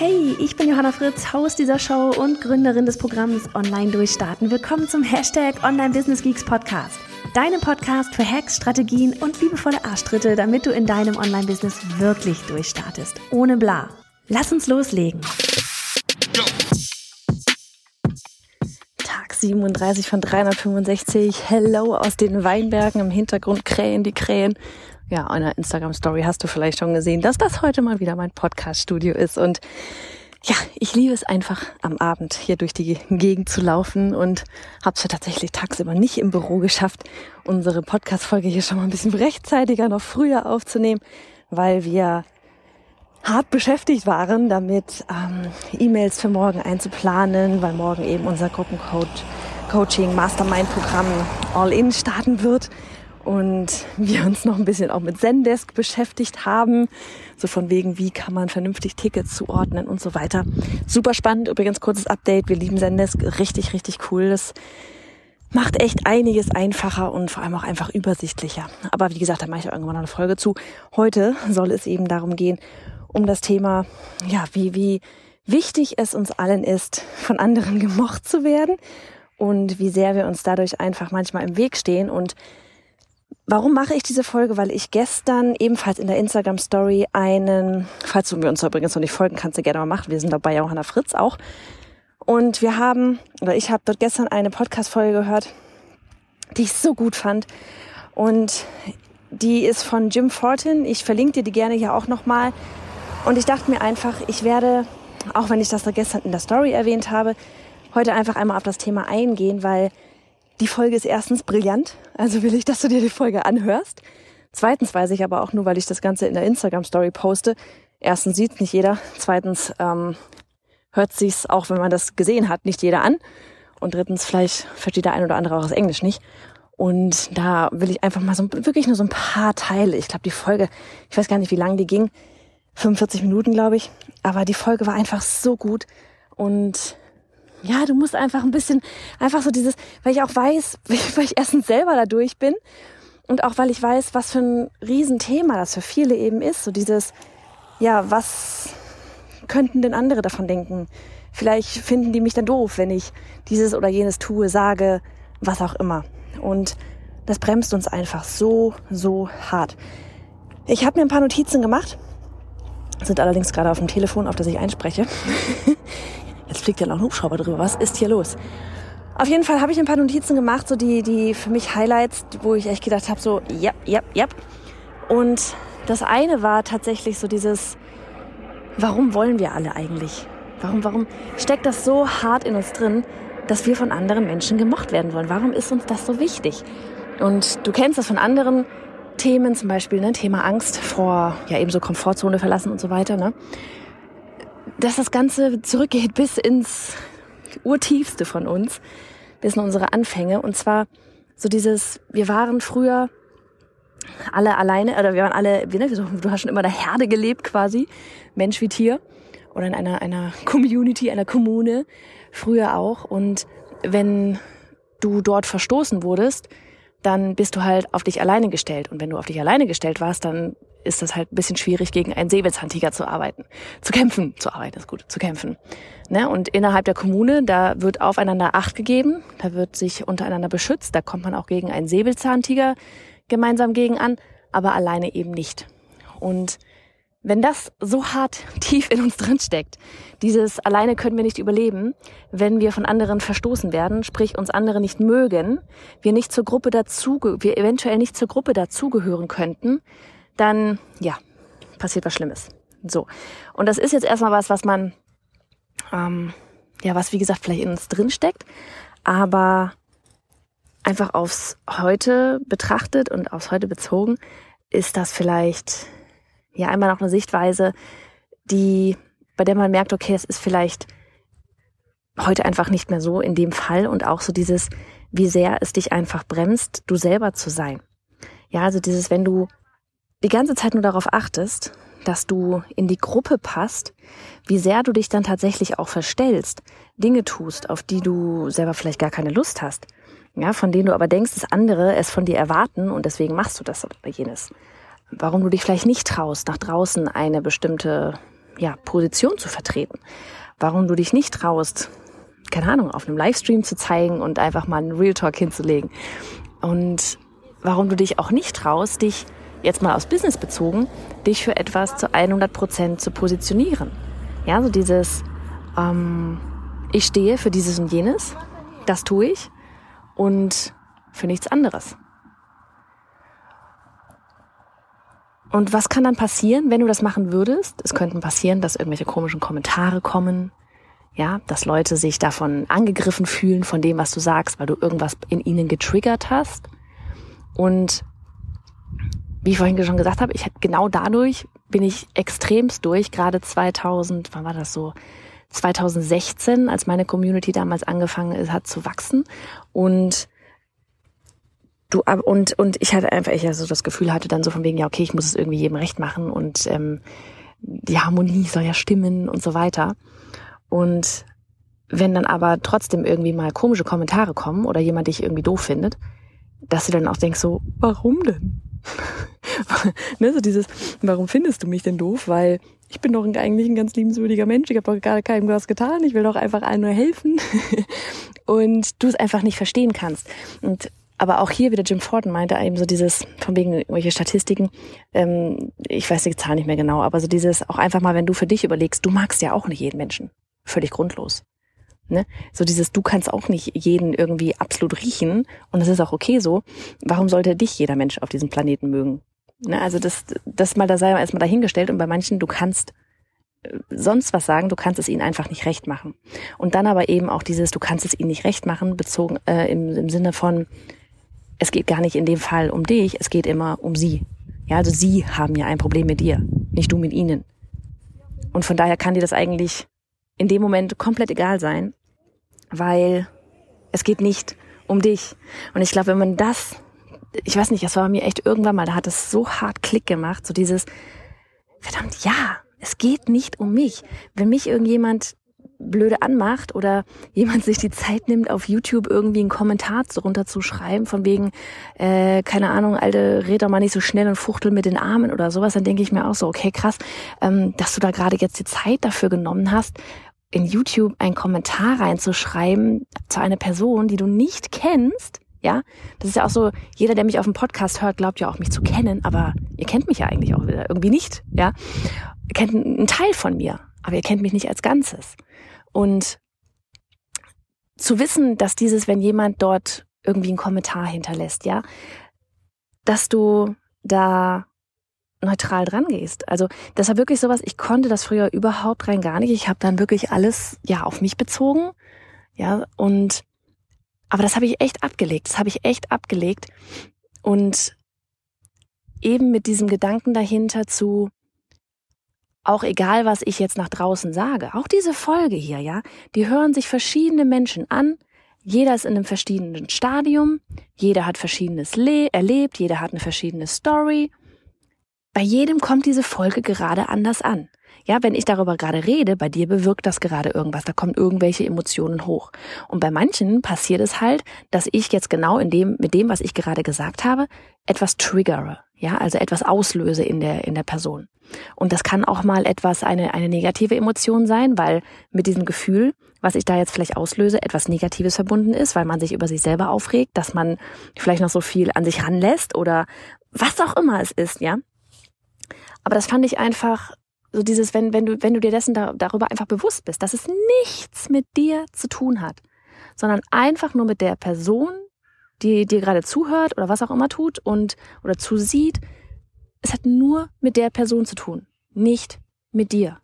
Hey, ich bin Johanna Fritz, Haus dieser Show und Gründerin des Programms Online Durchstarten. Willkommen zum Hashtag Online Business Geeks Podcast. Deinem Podcast für Hacks, Strategien und liebevolle Arschtritte, damit du in deinem Online-Business wirklich durchstartest. Ohne bla. Lass uns loslegen. Tag 37 von 365. Hello aus den Weinbergen. Im Hintergrund krähen die Krähen ja, einer Instagram-Story hast du vielleicht schon gesehen, dass das heute mal wieder mein Podcast-Studio ist. Und ja, ich liebe es einfach am Abend hier durch die Gegend zu laufen und habe es ja tatsächlich tagsüber nicht im Büro geschafft, unsere Podcast-Folge hier schon mal ein bisschen rechtzeitiger, noch früher aufzunehmen, weil wir hart beschäftigt waren, damit ähm, E-Mails für morgen einzuplanen, weil morgen eben unser Gruppencode Coaching Mastermind Programm All In starten wird und wir uns noch ein bisschen auch mit Zendesk beschäftigt haben. So von wegen, wie kann man vernünftig Tickets zuordnen und so weiter. Super spannend. Übrigens kurzes Update. Wir lieben Zendesk. Richtig, richtig cool. Das macht echt einiges einfacher und vor allem auch einfach übersichtlicher. Aber wie gesagt, da mache ich irgendwann noch eine Folge zu. Heute soll es eben darum gehen, um das Thema, ja, wie, wie wichtig es uns allen ist, von anderen gemocht zu werden und wie sehr wir uns dadurch einfach manchmal im Weg stehen und Warum mache ich diese Folge? Weil ich gestern ebenfalls in der Instagram Story einen, falls du mir uns übrigens noch nicht folgen kannst, du gerne mal machen. Wir sind dabei Johanna Fritz auch. Und wir haben, oder ich habe dort gestern eine Podcast-Folge gehört, die ich so gut fand. Und die ist von Jim Fortin. Ich verlinke dir die gerne hier auch nochmal. Und ich dachte mir einfach, ich werde, auch wenn ich das gestern in der Story erwähnt habe, heute einfach einmal auf das Thema eingehen, weil die Folge ist erstens brillant, also will ich, dass du dir die Folge anhörst. Zweitens weiß ich aber auch nur, weil ich das Ganze in der Instagram-Story poste. Erstens sieht nicht jeder. Zweitens ähm, hört sich's auch, wenn man das gesehen hat, nicht jeder an. Und drittens, vielleicht versteht der ein oder andere auch das Englisch nicht. Und da will ich einfach mal so wirklich nur so ein paar Teile. Ich glaube, die Folge, ich weiß gar nicht, wie lang die ging. 45 Minuten, glaube ich. Aber die Folge war einfach so gut. Und ja, du musst einfach ein bisschen, einfach so dieses, weil ich auch weiß, weil ich erstens selber da durch bin und auch weil ich weiß, was für ein Riesenthema das für viele eben ist. So dieses, ja, was könnten denn andere davon denken? Vielleicht finden die mich dann doof, wenn ich dieses oder jenes tue, sage, was auch immer. Und das bremst uns einfach so, so hart. Ich habe mir ein paar Notizen gemacht, sind allerdings gerade auf dem Telefon, auf das ich einspreche. Jetzt fliegt ja noch ein Hubschrauber drüber. Was ist hier los? Auf jeden Fall habe ich ein paar Notizen gemacht, so die, die für mich Highlights, wo ich echt gedacht habe, so, ja, ja, ja. Und das eine war tatsächlich so dieses, warum wollen wir alle eigentlich? Warum, warum steckt das so hart in uns drin, dass wir von anderen Menschen gemocht werden wollen? Warum ist uns das so wichtig? Und du kennst das von anderen Themen, zum Beispiel ne, Thema Angst vor, ja eben so Komfortzone verlassen und so weiter. Ne? Dass das Ganze zurückgeht bis ins Urtiefste von uns, bis in unsere Anfänge. Und zwar so dieses, wir waren früher alle alleine, oder wir waren alle, ne, du hast schon immer in der Herde gelebt quasi, Mensch wie Tier, oder in einer, einer Community, einer Kommune, früher auch. Und wenn du dort verstoßen wurdest, dann bist du halt auf dich alleine gestellt. Und wenn du auf dich alleine gestellt warst, dann ist das halt ein bisschen schwierig, gegen einen Säbelzahntiger zu arbeiten. Zu kämpfen, zu arbeiten ist gut, zu kämpfen. Ne? Und innerhalb der Kommune, da wird aufeinander Acht gegeben, da wird sich untereinander beschützt, da kommt man auch gegen einen Säbelzahntiger gemeinsam gegen an, aber alleine eben nicht. Und wenn das so hart tief in uns drin steckt, dieses alleine können wir nicht überleben, wenn wir von anderen verstoßen werden, sprich uns andere nicht mögen, wir nicht zur Gruppe dazu, wir eventuell nicht zur Gruppe dazugehören könnten, dann ja, passiert was Schlimmes. So. Und das ist jetzt erstmal was, was man, ähm, ja, was wie gesagt vielleicht in uns drin steckt, aber einfach aufs Heute betrachtet und aufs Heute bezogen, ist das vielleicht ja einmal noch eine Sichtweise, die, bei der man merkt, okay, es ist vielleicht heute einfach nicht mehr so in dem Fall und auch so dieses, wie sehr es dich einfach bremst, du selber zu sein. Ja, also dieses, wenn du die ganze Zeit nur darauf achtest, dass du in die Gruppe passt, wie sehr du dich dann tatsächlich auch verstellst, Dinge tust, auf die du selber vielleicht gar keine Lust hast, ja, von denen du aber denkst, dass andere es von dir erwarten und deswegen machst du das oder jenes. Warum du dich vielleicht nicht traust, nach draußen eine bestimmte ja, Position zu vertreten. Warum du dich nicht traust, keine Ahnung, auf einem Livestream zu zeigen und einfach mal einen Real Talk hinzulegen. Und warum du dich auch nicht traust, dich jetzt mal aus Business bezogen, dich für etwas zu 100 Prozent zu positionieren. Ja, so dieses, ähm, ich stehe für dieses und jenes, das tue ich und für nichts anderes. Und was kann dann passieren, wenn du das machen würdest? Es könnten passieren, dass irgendwelche komischen Kommentare kommen, ja, dass Leute sich davon angegriffen fühlen von dem, was du sagst, weil du irgendwas in ihnen getriggert hast. Und wie ich vorhin schon gesagt habe, ich genau dadurch bin ich extremst durch, gerade 2000, wann war das so? 2016, als meine Community damals angefangen hat zu wachsen. Und du und und ich hatte einfach ich also das Gefühl hatte dann so von wegen ja okay ich muss es irgendwie jedem recht machen und ähm, die Harmonie soll ja stimmen und so weiter. Und wenn dann aber trotzdem irgendwie mal komische Kommentare kommen oder jemand dich irgendwie doof findet dass du dann auch denkst so warum denn ne, so dieses, warum findest du mich denn doof? Weil ich bin doch eigentlich ein ganz liebenswürdiger Mensch, ich habe doch gar keinem was getan, ich will doch einfach allen nur helfen und du es einfach nicht verstehen kannst. Und aber auch hier wieder Jim Forden meinte eben so dieses, von wegen irgendwelche Statistiken, ähm, ich weiß die Zahl nicht mehr genau, aber so dieses, auch einfach mal, wenn du für dich überlegst, du magst ja auch nicht jeden Menschen. Völlig grundlos. Ne? So dieses, du kannst auch nicht jeden irgendwie absolut riechen und das ist auch okay so. Warum sollte dich jeder Mensch auf diesem Planeten mögen? Ne? Also das, das mal da sei erstmal dahingestellt und bei manchen, du kannst äh, sonst was sagen, du kannst es ihnen einfach nicht recht machen. Und dann aber eben auch dieses, du kannst es ihnen nicht recht machen, bezogen äh, im, im Sinne von, es geht gar nicht in dem Fall um dich, es geht immer um sie. Ja, also sie haben ja ein Problem mit dir, nicht du mit ihnen. Und von daher kann dir das eigentlich in dem Moment komplett egal sein, weil es geht nicht um dich. Und ich glaube, wenn man das, ich weiß nicht, das war mir echt irgendwann mal, da hat es so hart Klick gemacht, so dieses, verdammt, ja, es geht nicht um mich. Wenn mich irgendjemand blöde anmacht oder jemand sich die Zeit nimmt, auf YouTube irgendwie einen Kommentar darunter zu schreiben, von wegen, äh, keine Ahnung, alte, red doch mal nicht so schnell und fuchtel mit den Armen oder sowas, dann denke ich mir auch so, okay, krass, ähm, dass du da gerade jetzt die Zeit dafür genommen hast, in YouTube einen Kommentar reinzuschreiben zu einer Person, die du nicht kennst, ja, das ist ja auch so, jeder, der mich auf dem Podcast hört, glaubt ja auch, mich zu kennen, aber ihr kennt mich ja eigentlich auch irgendwie nicht, ja. Ihr kennt einen Teil von mir, aber ihr kennt mich nicht als Ganzes. Und zu wissen, dass dieses, wenn jemand dort irgendwie einen Kommentar hinterlässt, ja, dass du da neutral dran gehst. Also das war wirklich sowas, ich konnte das früher überhaupt rein gar nicht. Ich habe dann wirklich alles ja auf mich bezogen. Ja, und aber das habe ich echt abgelegt. Das habe ich echt abgelegt. Und eben mit diesem Gedanken dahinter zu, auch egal, was ich jetzt nach draußen sage, auch diese Folge hier, ja, die hören sich verschiedene Menschen an. Jeder ist in einem verschiedenen Stadium. Jeder hat verschiedenes Le erlebt. Jeder hat eine verschiedene Story. Bei jedem kommt diese Folge gerade anders an. Ja, wenn ich darüber gerade rede, bei dir bewirkt das gerade irgendwas, da kommen irgendwelche Emotionen hoch. Und bei manchen passiert es halt, dass ich jetzt genau in dem, mit dem, was ich gerade gesagt habe, etwas triggere. Ja, also etwas auslöse in der, in der Person. Und das kann auch mal etwas, eine, eine negative Emotion sein, weil mit diesem Gefühl, was ich da jetzt vielleicht auslöse, etwas Negatives verbunden ist, weil man sich über sich selber aufregt, dass man vielleicht noch so viel an sich ranlässt oder was auch immer es ist, ja. Aber das fand ich einfach so dieses, wenn, wenn du, wenn du dir dessen da, darüber einfach bewusst bist, dass es nichts mit dir zu tun hat, sondern einfach nur mit der Person, die dir gerade zuhört oder was auch immer tut und oder zusieht. Es hat nur mit der Person zu tun, nicht mit dir.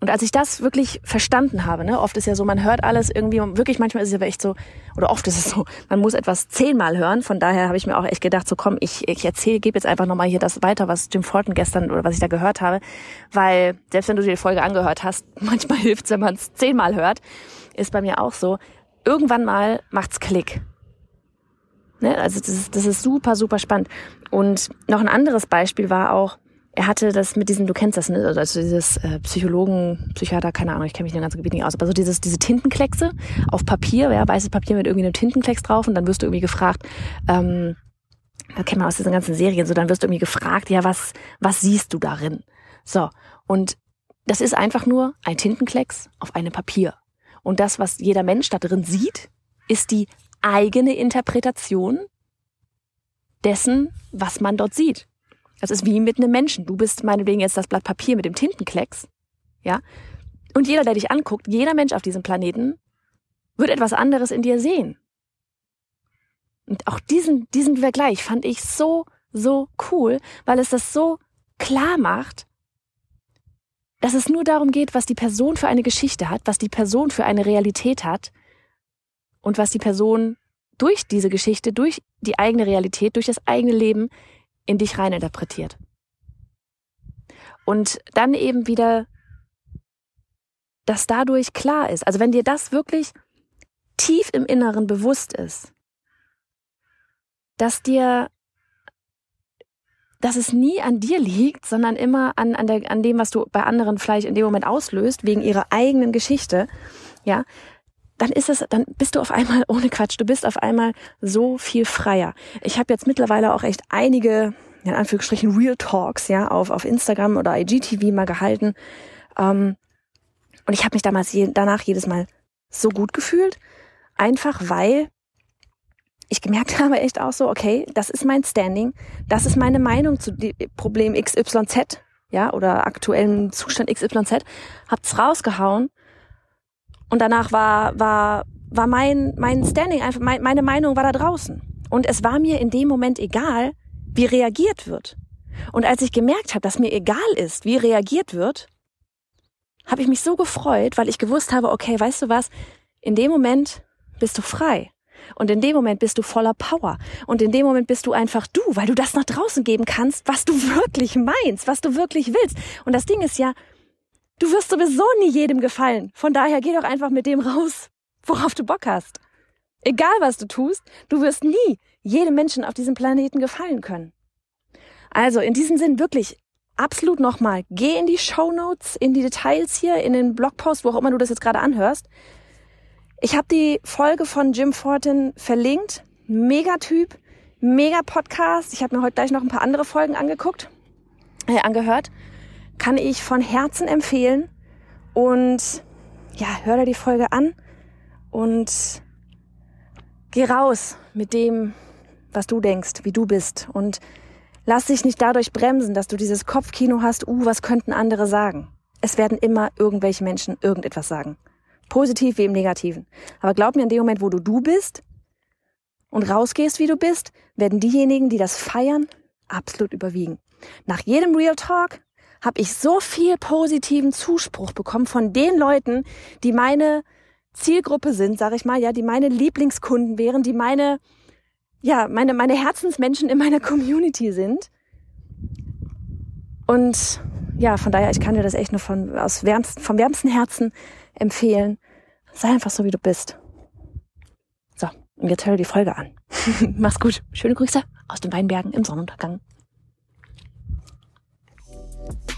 Und als ich das wirklich verstanden habe, ne, oft ist ja so, man hört alles irgendwie, wirklich manchmal ist es aber echt so, oder oft ist es so, man muss etwas zehnmal hören. Von daher habe ich mir auch echt gedacht, so komm, ich, ich erzähle, gebe jetzt einfach nochmal hier das weiter, was Jim Fortin gestern oder was ich da gehört habe. Weil selbst wenn du dir die Folge angehört hast, manchmal hilft es, wenn man es zehnmal hört. Ist bei mir auch so. Irgendwann mal macht's Klick. Ne? Also das ist, das ist super, super spannend. Und noch ein anderes Beispiel war auch, er hatte das mit diesen, du kennst das, ne? also dieses äh, Psychologen, Psychiater, keine Ahnung, ich kenne mich in dem ganzen Gebiet nicht aus, aber so dieses, diese Tintenkleckse auf Papier, ja, weißes Papier mit irgendwie einem Tintenklecks drauf und dann wirst du irgendwie gefragt, ähm, da kennt man aus diesen ganzen Serien, so dann wirst du irgendwie gefragt, ja, was, was siehst du darin? So, und das ist einfach nur ein Tintenklecks auf einem Papier. Und das, was jeder Mensch da drin sieht, ist die eigene Interpretation dessen, was man dort sieht. Das ist wie mit einem Menschen. Du bist meinetwegen jetzt das Blatt Papier mit dem Tintenklecks. Ja? Und jeder, der dich anguckt, jeder Mensch auf diesem Planeten, wird etwas anderes in dir sehen. Und auch diesen, diesen Vergleich fand ich so, so cool, weil es das so klar macht, dass es nur darum geht, was die Person für eine Geschichte hat, was die Person für eine Realität hat und was die Person durch diese Geschichte, durch die eigene Realität, durch das eigene Leben in dich reininterpretiert. Und dann eben wieder, dass dadurch klar ist, also wenn dir das wirklich tief im Inneren bewusst ist, dass dir, dass es nie an dir liegt, sondern immer an, an, der, an dem, was du bei anderen vielleicht in dem Moment auslöst, wegen ihrer eigenen Geschichte, ja, dann ist es, dann bist du auf einmal ohne Quatsch, du bist auf einmal so viel freier. Ich habe jetzt mittlerweile auch echt einige, in Anführungsstrichen, Real Talks, ja, auf, auf Instagram oder IGTV mal gehalten. Ähm, und ich habe mich damals je, danach jedes Mal so gut gefühlt, einfach weil ich gemerkt habe echt auch so, okay, das ist mein Standing, das ist meine Meinung zu Problem XYZ, ja, oder aktuellen Zustand XYZ, hab's rausgehauen und danach war, war, war mein, mein Standing einfach, mein, meine Meinung war da draußen. Und es war mir in dem Moment egal, wie reagiert wird. Und als ich gemerkt habe, dass mir egal ist, wie reagiert wird, habe ich mich so gefreut, weil ich gewusst habe, okay, weißt du was, in dem Moment bist du frei. Und in dem Moment bist du voller Power. Und in dem Moment bist du einfach du, weil du das nach draußen geben kannst, was du wirklich meinst, was du wirklich willst. Und das Ding ist ja, Du wirst sowieso nie jedem gefallen. Von daher geh doch einfach mit dem raus, worauf du Bock hast. Egal was du tust, du wirst nie jedem Menschen auf diesem Planeten gefallen können. Also in diesem Sinn wirklich absolut nochmal, geh in die Show Notes, in die Details hier, in den Blogpost, wo auch immer du das jetzt gerade anhörst. Ich habe die Folge von Jim Fortin verlinkt. Mega Typ, mega Podcast. Ich habe mir heute gleich noch ein paar andere Folgen angeguckt, äh, angehört kann ich von Herzen empfehlen. Und ja, hör dir die Folge an und geh raus mit dem, was du denkst, wie du bist. Und lass dich nicht dadurch bremsen, dass du dieses Kopfkino hast, uh, was könnten andere sagen. Es werden immer irgendwelche Menschen irgendetwas sagen. Positiv wie im Negativen. Aber glaub mir, in dem Moment, wo du du bist und rausgehst, wie du bist, werden diejenigen, die das feiern, absolut überwiegen. Nach jedem Real Talk habe ich so viel positiven Zuspruch bekommen von den Leuten, die meine Zielgruppe sind, sage ich mal, ja, die meine Lieblingskunden wären, die meine ja, meine meine Herzensmenschen in meiner Community sind. Und ja, von daher, ich kann dir das echt nur von aus wärmsten, vom wärmsten Herzen empfehlen. Sei einfach so, wie du bist. So, und jetzt hör die Folge an. Mach's gut. Schöne Grüße aus den Weinbergen im Sonnenuntergang.